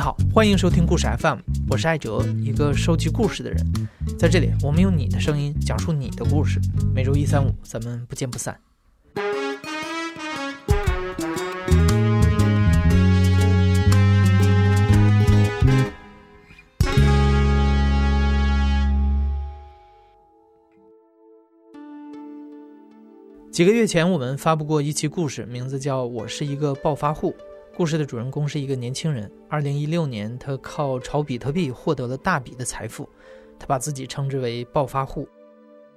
好，欢迎收听故事 FM，我是艾哲，一个收集故事的人。在这里，我们用你的声音讲述你的故事。每周一、三、五，咱们不见不散。几个月前，我们发布过一期故事，名字叫《我是一个暴发户》。故事的主人公是一个年轻人。二零一六年，他靠炒比特币获得了大笔的财富，他把自己称之为暴发户。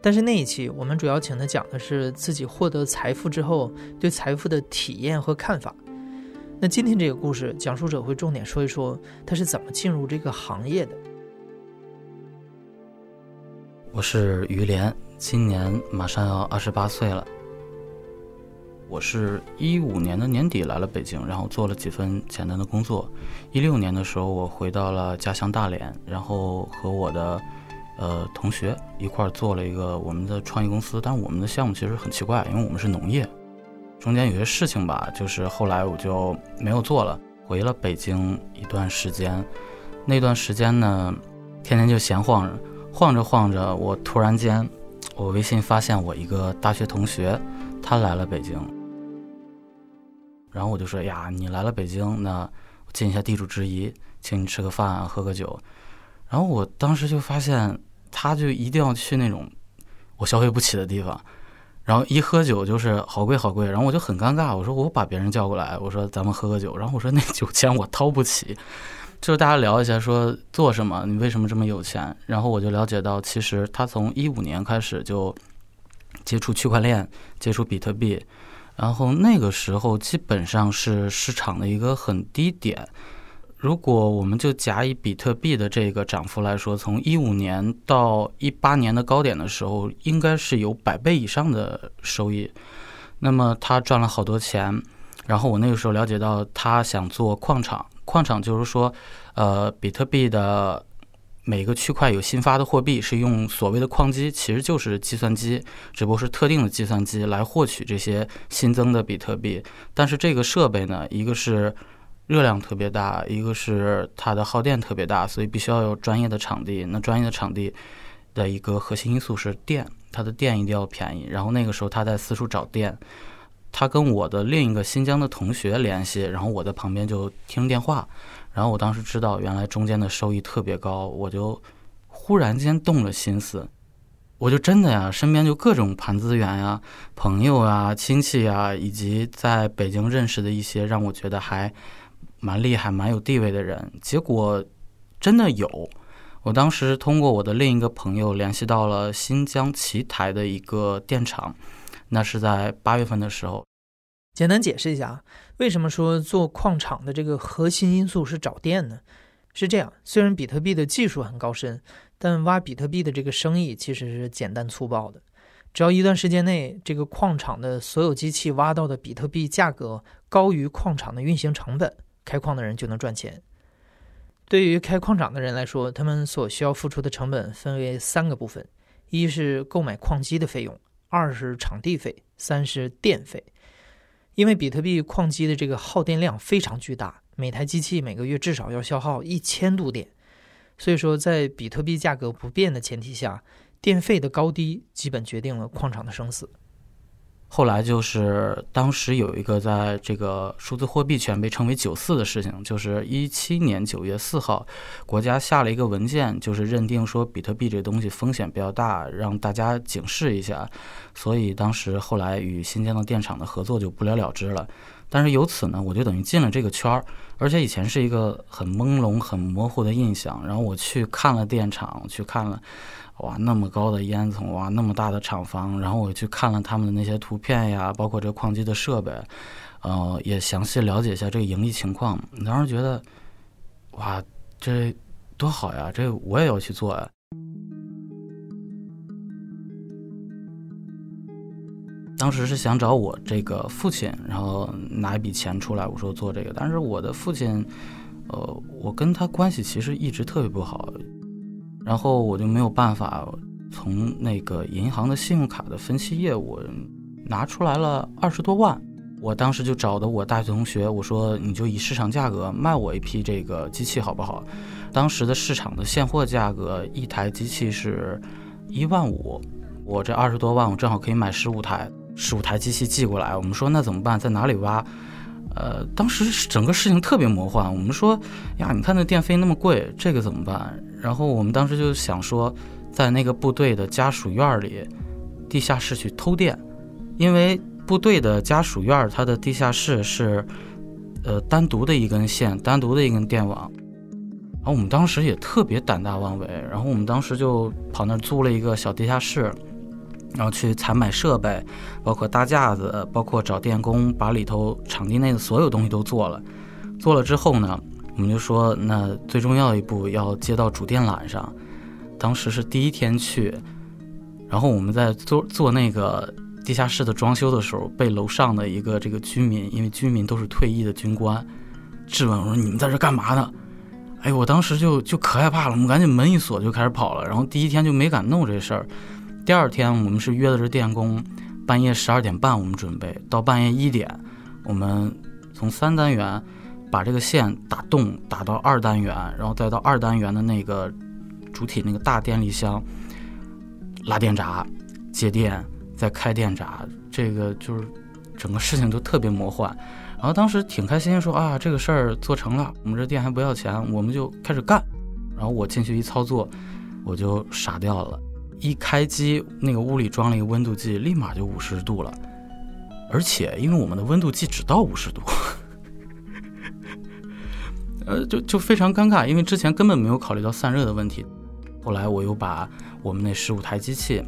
但是那一期，我们主要请他讲的是自己获得财富之后对财富的体验和看法。那今天这个故事，讲述者会重点说一说他是怎么进入这个行业的。我是于连，今年马上要二十八岁了。我是一五年的年底来了北京，然后做了几份简单的工作。一六年的时候，我回到了家乡大连，然后和我的呃同学一块儿做了一个我们的创业公司。但我们的项目其实很奇怪，因为我们是农业。中间有些事情吧，就是后来我就没有做了，回了北京一段时间。那段时间呢，天天就闲晃着，晃着晃着，我突然间，我微信发现我一个大学同学，他来了北京。然后我就说呀，你来了北京，那我尽一下地主之谊，请你吃个饭，喝个酒。然后我当时就发现，他就一定要去那种我消费不起的地方，然后一喝酒就是好贵好贵。然后我就很尴尬，我说我把别人叫过来，我说咱们喝个酒。然后我说那酒钱我掏不起，就是大家聊一下说做什么，你为什么这么有钱？然后我就了解到，其实他从一五年开始就接触区块链，接触比特币。然后那个时候基本上是市场的一个很低点。如果我们就假以比特币的这个涨幅来说，从一五年到一八年的高点的时候，应该是有百倍以上的收益。那么他赚了好多钱。然后我那个时候了解到，他想做矿场。矿场就是说，呃，比特币的。每个区块有新发的货币，是用所谓的矿机，其实就是计算机，只不过是特定的计算机来获取这些新增的比特币。但是这个设备呢，一个是热量特别大，一个是它的耗电特别大，所以必须要有专业的场地。那专业的场地的一个核心因素是电，它的电一定要便宜。然后那个时候他在四处找电，他跟我的另一个新疆的同学联系，然后我在旁边就听电话。然后我当时知道，原来中间的收益特别高，我就忽然间动了心思，我就真的呀，身边就各种盘资源呀、朋友啊、亲戚啊，以及在北京认识的一些让我觉得还蛮厉害、蛮有地位的人，结果真的有。我当时通过我的另一个朋友联系到了新疆奇台的一个电厂，那是在八月份的时候。简单解释一下啊，为什么说做矿场的这个核心因素是找电呢？是这样，虽然比特币的技术很高深，但挖比特币的这个生意其实是简单粗暴的。只要一段时间内，这个矿场的所有机器挖到的比特币价格高于矿场的运行成本，开矿的人就能赚钱。对于开矿场的人来说，他们所需要付出的成本分为三个部分：一是购买矿机的费用，二是场地费，三是电费。因为比特币矿机的这个耗电量非常巨大，每台机器每个月至少要消耗一千度电，所以说在比特币价格不变的前提下，电费的高低基本决定了矿场的生死。后来就是当时有一个在这个数字货币圈被称为“九四”的事情，就是一七年九月四号，国家下了一个文件，就是认定说比特币这东西风险比较大，让大家警示一下。所以当时后来与新疆的电厂的合作就不了了之了。但是由此呢，我就等于进了这个圈儿，而且以前是一个很朦胧、很模糊的印象。然后我去看了电厂，去看了。哇，那么高的烟囱，哇，那么大的厂房，然后我去看了他们的那些图片呀，包括这矿机的设备，呃，也详细了解一下这个盈利情况。当时觉得，哇，这多好呀，这我也要去做呀。当时是想找我这个父亲，然后拿一笔钱出来，我说做这个。但是我的父亲，呃，我跟他关系其实一直特别不好。然后我就没有办法从那个银行的信用卡的分期业务拿出来了二十多万，我当时就找的我大学同学，我说你就以市场价格卖我一批这个机器好不好？当时的市场的现货价格一台机器是一万五，我这二十多万我正好可以买十五台，十五台机器寄过来。我们说那怎么办？在哪里挖？呃，当时整个事情特别魔幻。我们说呀，你看那电费那么贵，这个怎么办？然后我们当时就想说，在那个部队的家属院里，地下室去偷电，因为。部队的家属院，它的地下室是，呃，单独的一根线，单独的一根电网。然后我们当时也特别胆大妄为，然后我们当时就跑那儿租了一个小地下室，然后去采买设备，包括搭架子，包括找电工，把里头场地内的所有东西都做了。做了之后呢，我们就说，那最重要一步要接到主电缆上。当时是第一天去，然后我们在做做那个。地下室的装修的时候，被楼上的一个这个居民，因为居民都是退役的军官，质问我说：“你们在这干嘛呢？”哎，我当时就就可害怕了，我们赶紧门一锁就开始跑了。然后第一天就没敢弄这事儿。第二天我们是约的是电工，半夜十二点半我们准备到半夜一点，我们从三单元把这个线打洞打到二单元，然后再到二单元的那个主体那个大电力箱拉电闸接电。再开电闸，这个就是整个事情都特别魔幻。然后当时挺开心，说啊，这个事儿做成了，我们这电还不要钱，我们就开始干。然后我进去一操作，我就傻掉了。一开机，那个屋里装了一个温度计，立马就五十度了。而且因为我们的温度计只到五十度，呃，就就非常尴尬，因为之前根本没有考虑到散热的问题。后来我又把我们那十五台机器。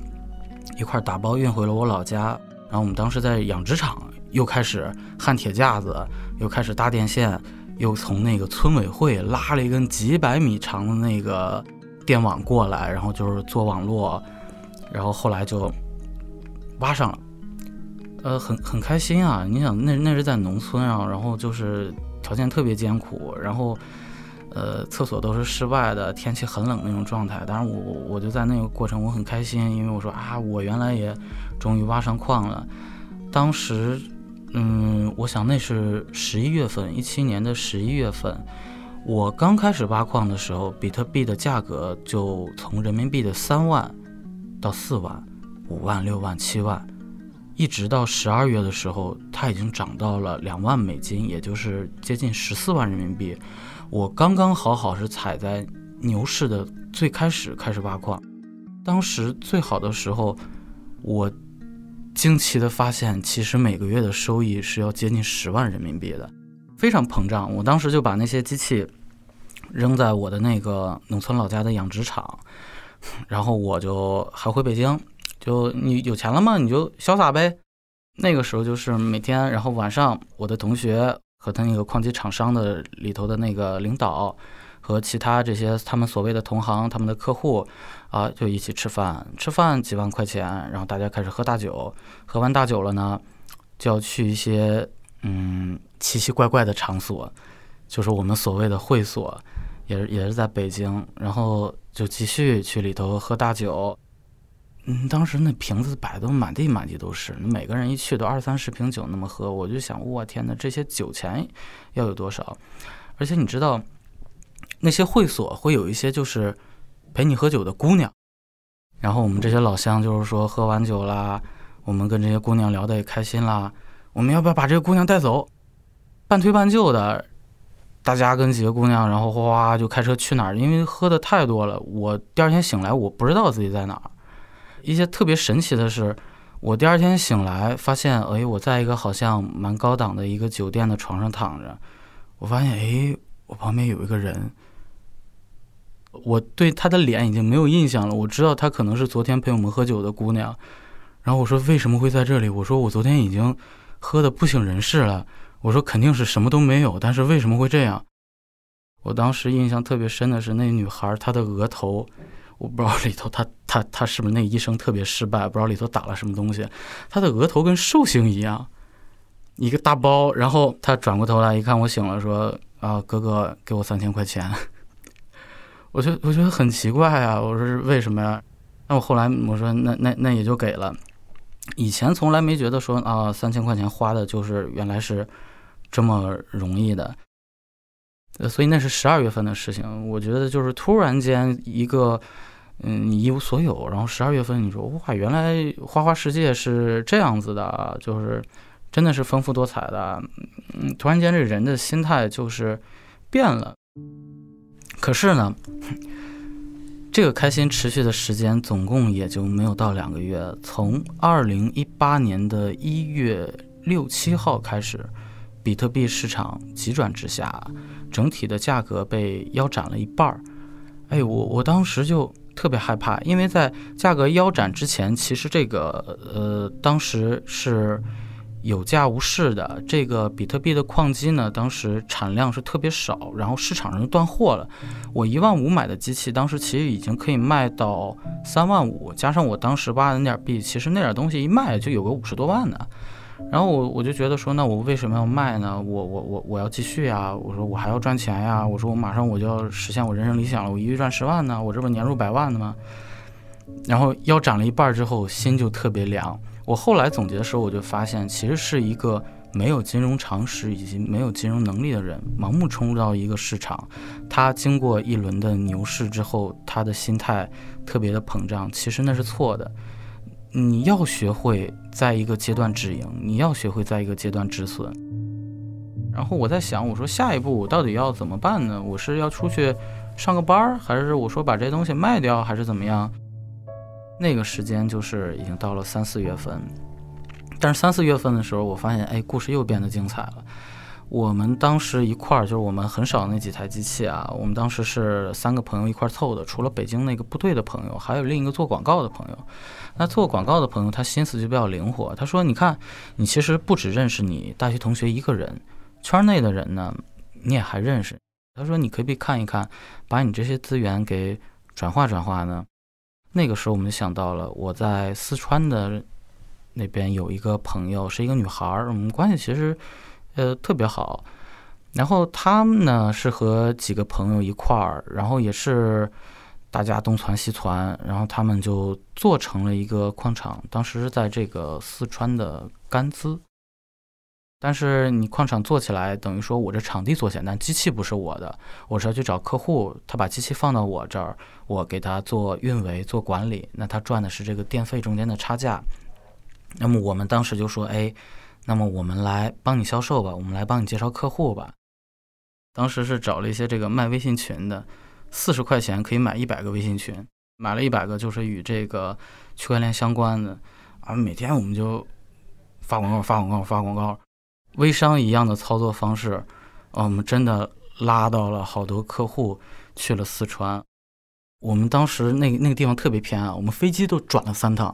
一块打包运回了我老家，然后我们当时在养殖场又开始焊铁架子，又开始搭电线，又从那个村委会拉了一根几百米长的那个电网过来，然后就是做网络，然后后来就挖上了，呃，很很开心啊！你想，那那是在农村啊，然后就是条件特别艰苦，然后。呃，厕所都是室外的，天气很冷那种状态。当然，我我就在那个过程，我很开心，因为我说啊，我原来也终于挖上矿了。当时，嗯，我想那是十一月份，一七年的十一月份，我刚开始挖矿的时候，比特币的价格就从人民币的三万到四万、五万、六万、七万，一直到十二月的时候，它已经涨到了两万美金，也就是接近十四万人民币。我刚刚好好是踩在牛市的最开始开始挖矿，当时最好的时候，我惊奇的发现，其实每个月的收益是要接近十万人民币的，非常膨胀。我当时就把那些机器扔在我的那个农村老家的养殖场，然后我就还回北京，就你有钱了吗？你就潇洒呗。那个时候就是每天，然后晚上我的同学。和他那个矿机厂商的里头的那个领导，和其他这些他们所谓的同行、他们的客户，啊，就一起吃饭，吃饭几万块钱，然后大家开始喝大酒，喝完大酒了呢，就要去一些嗯奇奇怪怪的场所，就是我们所谓的会所，也是也是在北京，然后就继续去里头喝大酒。嗯，当时那瓶子摆的满地满地都是，每个人一去都二三十瓶酒那么喝，我就想，我天哪，这些酒钱要有多少？而且你知道，那些会所会有一些就是陪你喝酒的姑娘，然后我们这些老乡就是说喝完酒啦，我们跟这些姑娘聊得也开心啦，我们要不要把这个姑娘带走？半推半就的，大家跟几个姑娘，然后哗就开车去哪儿？因为喝的太多了，我第二天醒来，我不知道自己在哪儿。一些特别神奇的是，我第二天醒来发现，哎，我在一个好像蛮高档的一个酒店的床上躺着。我发现，哎，我旁边有一个人，我对他的脸已经没有印象了。我知道他可能是昨天陪我们喝酒的姑娘。然后我说，为什么会在这里？我说，我昨天已经喝的不省人事了。我说，肯定是什么都没有，但是为什么会这样？我当时印象特别深的是那女孩，她的额头。我不知道里头他他他是不是那医生特别失败，不知道里头打了什么东西。他的额头跟寿星一样，一个大包。然后他转过头来一看我醒了，说：“啊，哥哥，给我三千块钱。”我就我觉得很奇怪啊，我说是为什么呀？那我后来我说那那那也就给了。以前从来没觉得说啊，三千块钱花的就是原来是这么容易的。呃，所以那是十二月份的事情。我觉得就是突然间一个，嗯，你一无所有，然后十二月份你说哇，原来花花世界是这样子的，就是真的是丰富多彩的。嗯，突然间这人的心态就是变了。可是呢，这个开心持续的时间总共也就没有到两个月。从二零一八年的一月六七号开始，比特币市场急转直下。整体的价格被腰斩了一半儿，哎，我我当时就特别害怕，因为在价格腰斩之前，其实这个呃，当时是有价无市的。这个比特币的矿机呢，当时产量是特别少，然后市场上断货了。我一万五买的机器，当时其实已经可以卖到三万五，加上我当时挖的那点币，其实那点东西一卖就有个五十多万呢。然后我我就觉得说，那我为什么要卖呢？我我我我要继续呀！我说我还要赚钱呀！我说我马上我就要实现我人生理想了，我一月赚十万呢，我这不年入百万的吗？然后腰斩了一半之后，心就特别凉。我后来总结的时候，我就发现，其实是一个没有金融常识以及没有金融能力的人，盲目冲入到一个市场，他经过一轮的牛市之后，他的心态特别的膨胀，其实那是错的。你要学会在一个阶段止盈，你要学会在一个阶段止损。然后我在想，我说下一步我到底要怎么办呢？我是要出去上个班儿，还是我说把这些东西卖掉，还是怎么样？那个时间就是已经到了三四月份，但是三四月份的时候，我发现，哎，故事又变得精彩了。我们当时一块儿就是我们很少那几台机器啊，我们当时是三个朋友一块儿凑的，除了北京那个部队的朋友，还有另一个做广告的朋友。那做广告的朋友他心思就比较灵活，他说：“你看，你其实不只认识你大学同学一个人，圈内的人呢，你也还认识。”他说：“你可以看一看，把你这些资源给转化转化呢。”那个时候我们就想到了，我在四川的那边有一个朋友是一个女孩儿，我们关系其实。呃，特别好，然后他们呢是和几个朋友一块儿，然后也是大家东传西传，然后他们就做成了一个矿场，当时是在这个四川的甘孜。但是你矿场做起来，等于说我这场地做起来，但机器不是我的，我是要去找客户，他把机器放到我这儿，我给他做运维、做管理，那他赚的是这个电费中间的差价。那么我们当时就说，哎。那么我们来帮你销售吧，我们来帮你介绍客户吧。当时是找了一些这个卖微信群的，四十块钱可以买一百个微信群，买了一百个就是与这个区块链相关的啊。每天我们就发广告、发广告、发广告，微商一样的操作方式啊。我们真的拉到了好多客户去了四川。我们当时那那个地方特别偏啊，我们飞机都转了三趟，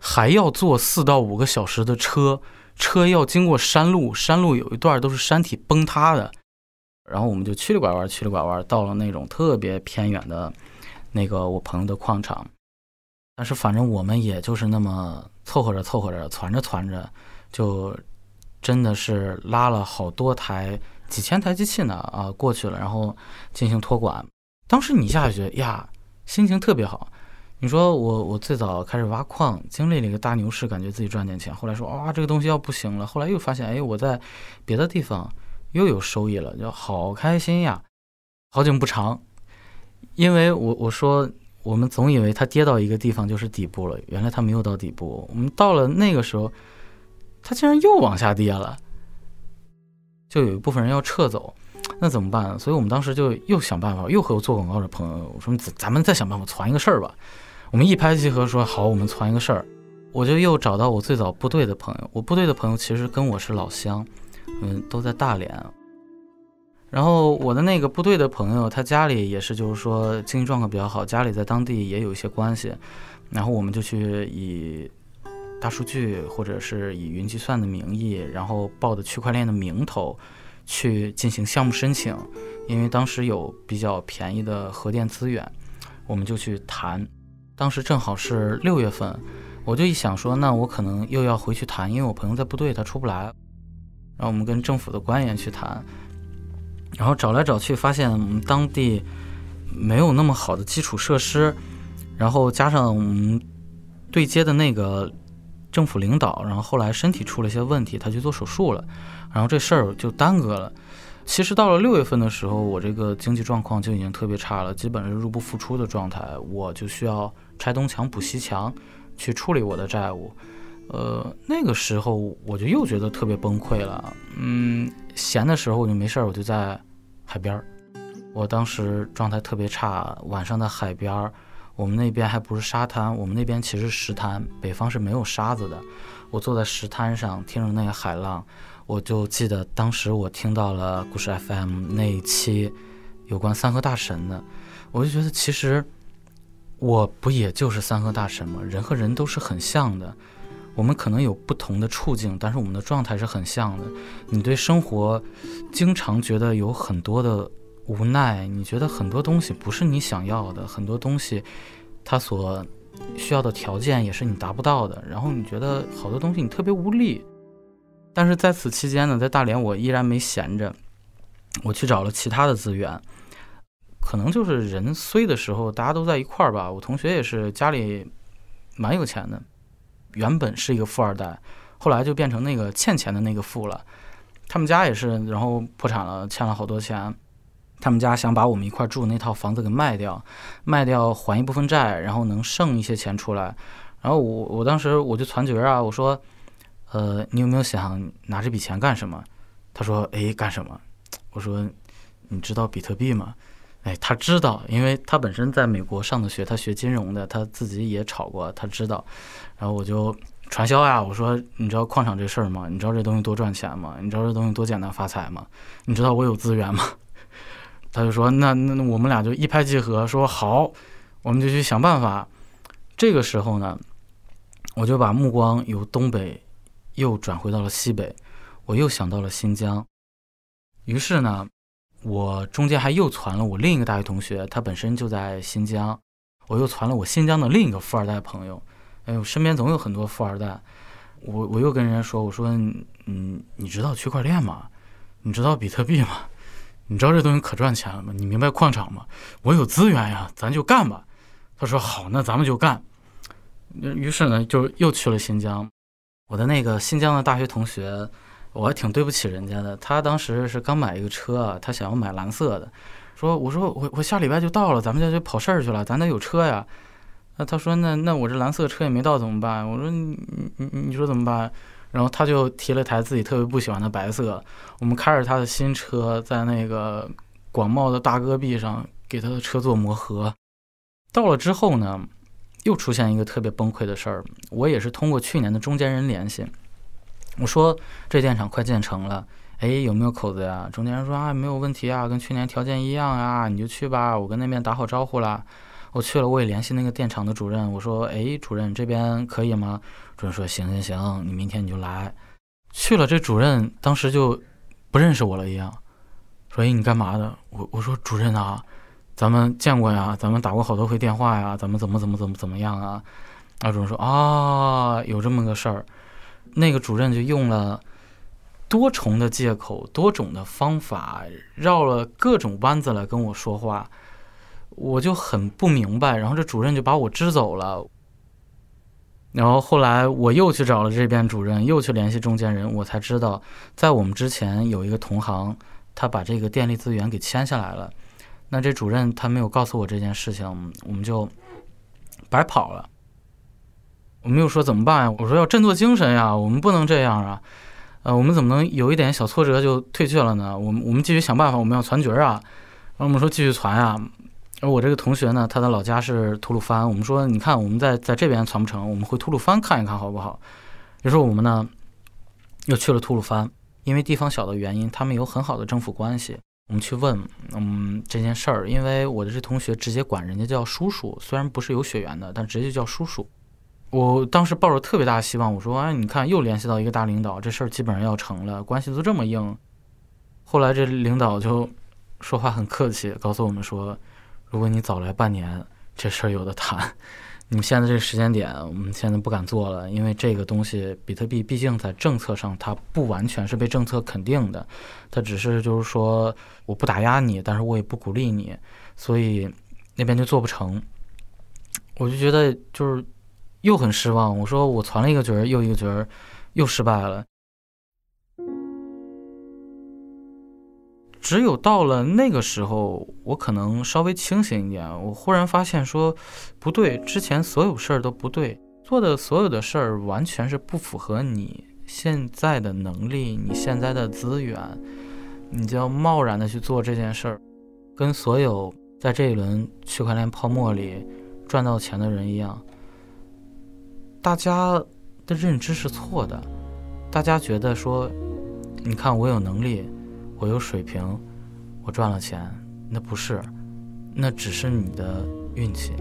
还要坐四到五个小时的车。车要经过山路，山路有一段都是山体崩塌的，然后我们就曲里拐弯，曲里拐弯，到了那种特别偏远的，那个我朋友的矿场。但是反正我们也就是那么凑合着凑合着，攒着攒着，就真的是拉了好多台几千台机器呢啊过去了，然后进行托管。当时你一下就觉得呀，心情特别好。你说我我最早开始挖矿，经历了一个大牛市，感觉自己赚点钱。后来说啊，这个东西要不行了。后来又发现，哎，我在别的地方又有收益了，就好开心呀。好景不长，因为我我说我们总以为它跌到一个地方就是底部了，原来它没有到底部。我们到了那个时候，它竟然又往下跌了，就有一部分人要撤走，那怎么办？所以我们当时就又想办法，又和我做广告的朋友我说，咱们再想办法传一个事儿吧。我们一拍即合，说好，我们传一个事儿，我就又找到我最早部队的朋友。我部队的朋友其实跟我是老乡，嗯，都在大连。然后我的那个部队的朋友，他家里也是，就是说经济状况比较好，家里在当地也有一些关系。然后我们就去以大数据或者是以云计算的名义，然后报的区块链的名头去进行项目申请，因为当时有比较便宜的核电资源，我们就去谈。当时正好是六月份，我就一想说，那我可能又要回去谈，因为我朋友在部队，他出不来。然后我们跟政府的官员去谈，然后找来找去，发现我们当地没有那么好的基础设施，然后加上我们对接的那个政府领导，然后后来身体出了一些问题，他去做手术了，然后这事儿就耽搁了。其实到了六月份的时候，我这个经济状况就已经特别差了，基本是入不敷出的状态，我就需要拆东墙补西墙，去处理我的债务。呃，那个时候我就又觉得特别崩溃了。嗯，闲的时候我就没事儿，我就在海边儿。我当时状态特别差，晚上的海边儿，我们那边还不是沙滩，我们那边其实石滩，北方是没有沙子的。我坐在石滩上，听着那个海浪。我就记得当时我听到了故事 FM 那一期有关三和大神的，我就觉得其实我不也就是三和大神吗？人和人都是很像的，我们可能有不同的处境，但是我们的状态是很像的。你对生活经常觉得有很多的无奈，你觉得很多东西不是你想要的，很多东西它所需要的条件也是你达不到的，然后你觉得好多东西你特别无力。但是在此期间呢，在大连我依然没闲着，我去找了其他的资源，可能就是人衰的时候，大家都在一块儿吧。我同学也是家里蛮有钱的，原本是一个富二代，后来就变成那个欠钱的那个富了。他们家也是，然后破产了，欠了好多钱。他们家想把我们一块住那套房子给卖掉，卖掉还一部分债，然后能剩一些钱出来。然后我我当时我就攒角啊，我说。呃，你有没有想拿这笔钱干什么？他说：“哎，干什么？”我说：“你知道比特币吗？”哎，他知道，因为他本身在美国上的学，他学金融的，他自己也炒过，他知道。然后我就传销呀，我说：“你知道矿场这事儿吗？你知道这东西多赚钱吗？你知道这东西多简单发财吗？你知道我有资源吗？” 他就说：“那那我们俩就一拍即合，说好，我们就去想办法。”这个时候呢，我就把目光由东北。又转回到了西北，我又想到了新疆。于是呢，我中间还又传了我另一个大学同学，他本身就在新疆。我又传了我新疆的另一个富二代朋友。哎呦，身边总有很多富二代。我我又跟人家说，我说，嗯，你知道区块链吗？你知道比特币吗？你知道这东西可赚钱了吗？你明白矿场吗？我有资源呀，咱就干吧。他说好，那咱们就干。于是呢，就又去了新疆。我的那个新疆的大学同学，我还挺对不起人家的。他当时是刚买一个车，他想要买蓝色的，说：“我说我我下礼拜就到了，咱们家就跑事儿去了，咱得有车呀。”那他说：“那那我这蓝色车也没到怎么办？”我说：“你你你说怎么办？”然后他就提了台自己特别不喜欢的白色，我们开着他的新车，在那个广袤的大戈壁上给他的车做磨合。到了之后呢？又出现一个特别崩溃的事儿，我也是通过去年的中间人联系，我说这电厂快建成了，哎，有没有口子呀？中间人说啊，没有问题啊，跟去年条件一样啊，你就去吧，我跟那边打好招呼了。我去了，我也联系那个电厂的主任，我说，哎，主任这边可以吗？主任说，行行行，你明天你就来。去了，这主任当时就不认识我了一样，说，哎，你干嘛的？我我说主任啊。咱们见过呀，咱们打过好多回电话呀，咱们怎么怎么怎么怎么样啊？那主任说啊，有这么个事儿。那个主任就用了多重的借口、多种的方法，绕了各种弯子来跟我说话，我就很不明白。然后这主任就把我支走了。然后后来我又去找了这边主任，又去联系中间人，我才知道，在我们之前有一个同行，他把这个电力资源给签下来了。那这主任他没有告诉我这件事情，我们就白跑了。我们又说怎么办呀？我说要振作精神呀，我们不能这样啊。呃，我们怎么能有一点小挫折就退却了呢？我们我们继续想办法，我们要攒局啊。然后我们说继续攒啊。而我这个同学呢，他的老家是吐鲁番。我们说，你看我们在在这边攒不成，我们回吐鲁番看一看好不好？于是我们呢又去了吐鲁番，因为地方小的原因，他们有很好的政府关系。我们去问，嗯，这件事儿，因为我的这同学直接管人家叫叔叔，虽然不是有血缘的，但直接就叫叔叔。我当时抱着特别大的希望，我说，哎，你看又联系到一个大领导，这事儿基本上要成了，关系都这么硬。后来这领导就说话很客气，告诉我们说，如果你早来半年，这事儿有的谈。你们现在这个时间点，我们现在不敢做了，因为这个东西，比特币毕竟在政策上它不完全是被政策肯定的，它只是就是说我不打压你，但是我也不鼓励你，所以那边就做不成。我就觉得就是又很失望。我说我攒了一个角儿又一个角儿，又失败了。只有到了那个时候，我可能稍微清醒一点，我忽然发现说，不对，之前所有事儿都不对，做的所有的事儿完全是不符合你现在的能力，你现在的资源，你就要贸然的去做这件事儿，跟所有在这一轮区块链泡沫里赚到钱的人一样，大家的认知是错的，大家觉得说，你看我有能力。我有水平，我赚了钱，那不是，那只是你的运气。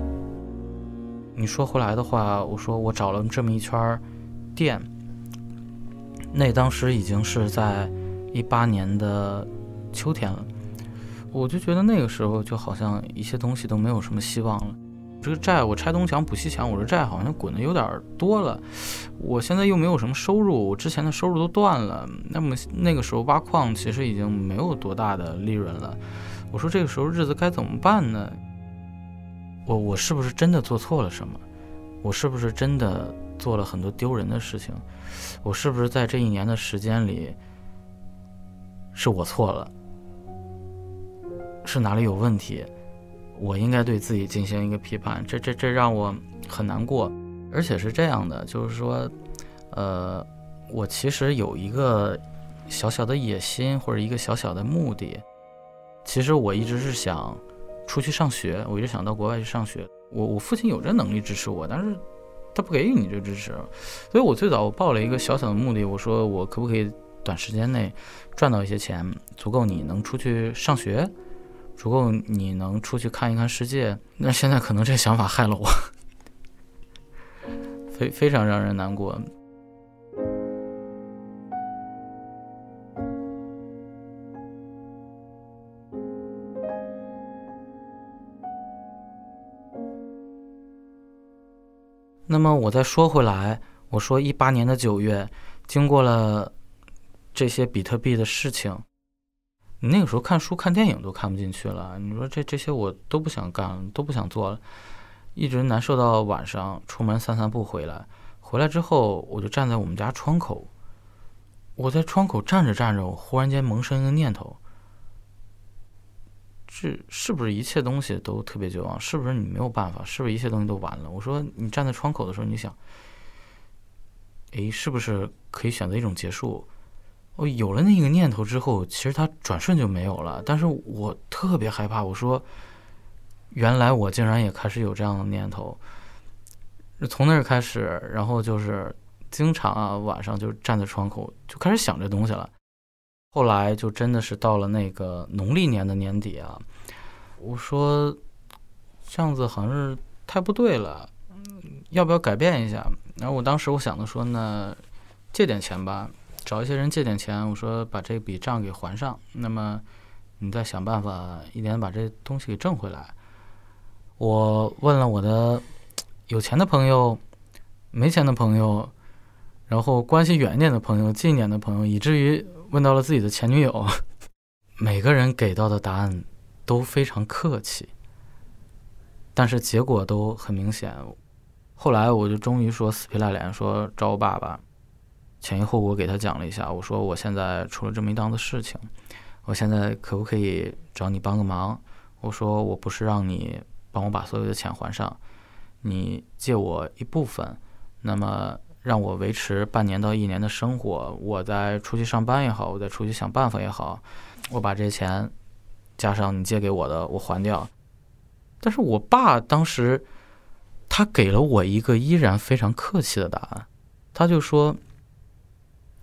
你说回来的话，我说我找了这么一圈店，那当时已经是在一八年的秋天了，我就觉得那个时候就好像一些东西都没有什么希望了。这个债我拆东墙补西墙，我这债好像滚的有点多了。我现在又没有什么收入，我之前的收入都断了。那么那个时候挖矿其实已经没有多大的利润了。我说这个时候日子该怎么办呢？我我是不是真的做错了什么？我是不是真的做了很多丢人的事情？我是不是在这一年的时间里是我错了？是哪里有问题？我应该对自己进行一个批判，这这这让我很难过，而且是这样的，就是说，呃，我其实有一个小小的野心或者一个小小的目的，其实我一直是想出去上学，我一直想到国外去上学。我我父亲有这能力支持我，但是他不给予你这支持，所以我最早我报了一个小小的目的，我说我可不可以短时间内赚到一些钱，足够你能出去上学。足够你能出去看一看世界，那现在可能这想法害了我，非非常让人难过。那么我再说回来，我说一八年的九月，经过了这些比特币的事情。你那个时候看书看电影都看不进去了，你说这这些我都不想干，都不想做了，一直难受到晚上出门散散步回来，回来之后我就站在我们家窗口，我在窗口站着站着，我忽然间萌生一个念头，这是不是一切东西都特别绝望？是不是你没有办法？是不是一切东西都完了？我说你站在窗口的时候，你想，诶，是不是可以选择一种结束？我有了那个念头之后，其实它转瞬就没有了。但是我特别害怕。我说，原来我竟然也开始有这样的念头。从那儿开始，然后就是经常啊，晚上就站在窗口就开始想这东西了。后来就真的是到了那个农历年的年底啊，我说这样子好像是太不对了，要不要改变一下？然后我当时我想的说，那借点钱吧。找一些人借点钱，我说把这笔账给还上，那么你再想办法一点把这东西给挣回来。我问了我的有钱的朋友、没钱的朋友，然后关系远一点的朋友、近一点的朋友，以至于问到了自己的前女友，每个人给到的答案都非常客气，但是结果都很明显。后来我就终于说死皮赖脸说找我爸爸。前因后果给他讲了一下，我说我现在出了这么一档子事情，我现在可不可以找你帮个忙？我说我不是让你帮我把所有的钱还上，你借我一部分，那么让我维持半年到一年的生活，我再出去上班也好，我再出去想办法也好，我把这些钱加上你借给我的，我还掉。但是我爸当时他给了我一个依然非常客气的答案，他就说。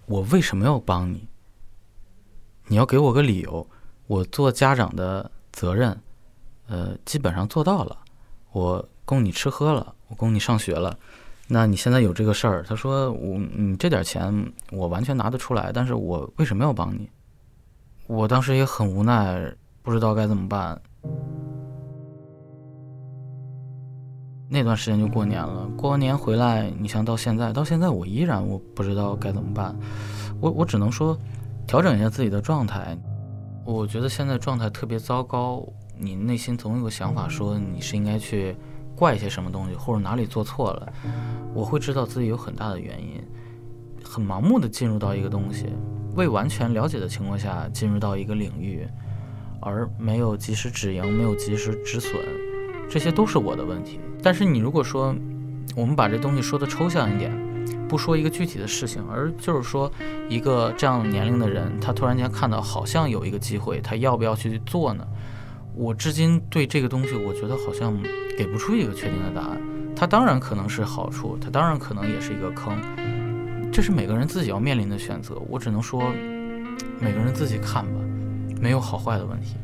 我为什么要帮你？你要给我个理由。我做家长的责任，呃，基本上做到了。我供你吃喝了，我供你上学了。那你现在有这个事儿，他说我你这点钱我完全拿得出来，但是我为什么要帮你？我当时也很无奈，不知道该怎么办。那段时间就过年了，过完年回来，你像到现在，到现在我依然我不知道该怎么办，我我只能说，调整一下自己的状态。我觉得现在状态特别糟糕，你内心总有个想法说你是应该去怪一些什么东西，或者哪里做错了，我会知道自己有很大的原因。很盲目的进入到一个东西，未完全了解的情况下进入到一个领域，而没有及时止盈，没有及时止损，这些都是我的问题。但是你如果说，我们把这东西说的抽象一点，不说一个具体的事情，而就是说一个这样年龄的人，他突然间看到好像有一个机会，他要不要去做呢？我至今对这个东西，我觉得好像给不出一个确定的答案。它当然可能是好处，它当然可能也是一个坑。这是每个人自己要面临的选择，我只能说，每个人自己看吧，没有好坏的问题。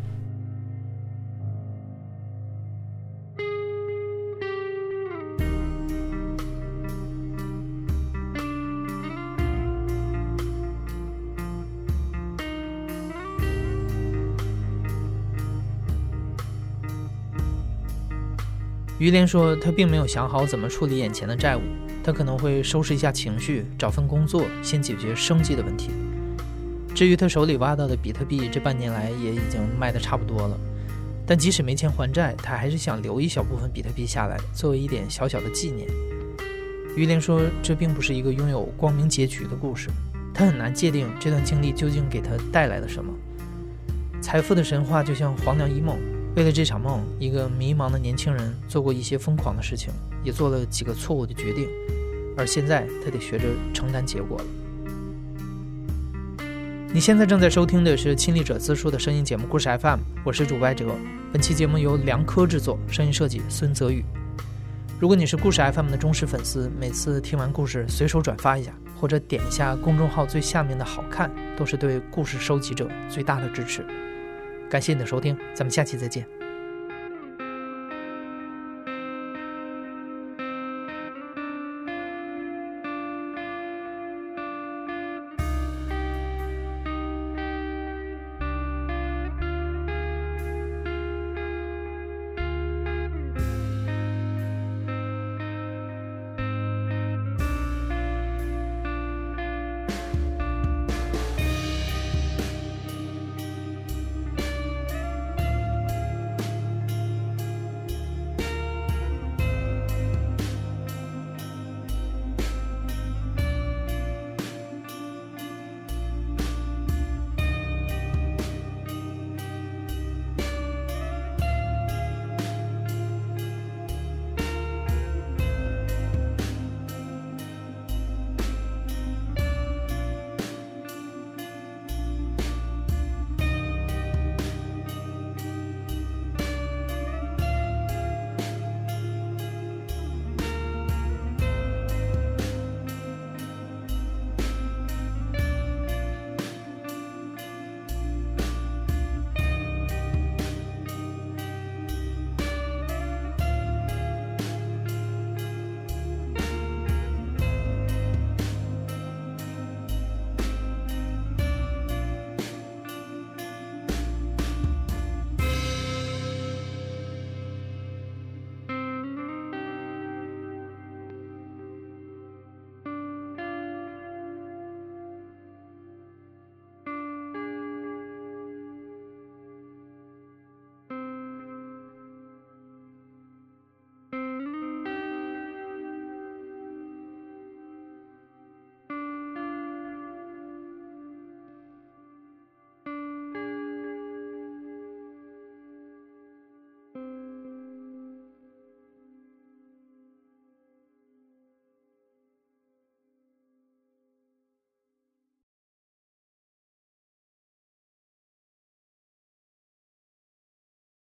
于连说，他并没有想好怎么处理眼前的债务。他可能会收拾一下情绪，找份工作，先解决生计的问题。至于他手里挖到的比特币，这半年来也已经卖得差不多了。但即使没钱还债，他还是想留一小部分比特币下来，作为一点小小的纪念。于连说，这并不是一个拥有光明结局的故事。他很难界定这段经历究竟给他带来了什么。财富的神话就像黄粱一梦，为了这场梦，一个迷茫的年轻人做过一些疯狂的事情。也做了几个错误的决定，而现在他得学着承担结果了。你现在正在收听的是亲历者自述的声音节目《故事 FM》，我是主播哲。本期节目由梁科制作，声音设计孙泽宇。如果你是故事 FM 的忠实粉丝，每次听完故事随手转发一下，或者点一下公众号最下面的好看，都是对故事收集者最大的支持。感谢你的收听，咱们下期再见。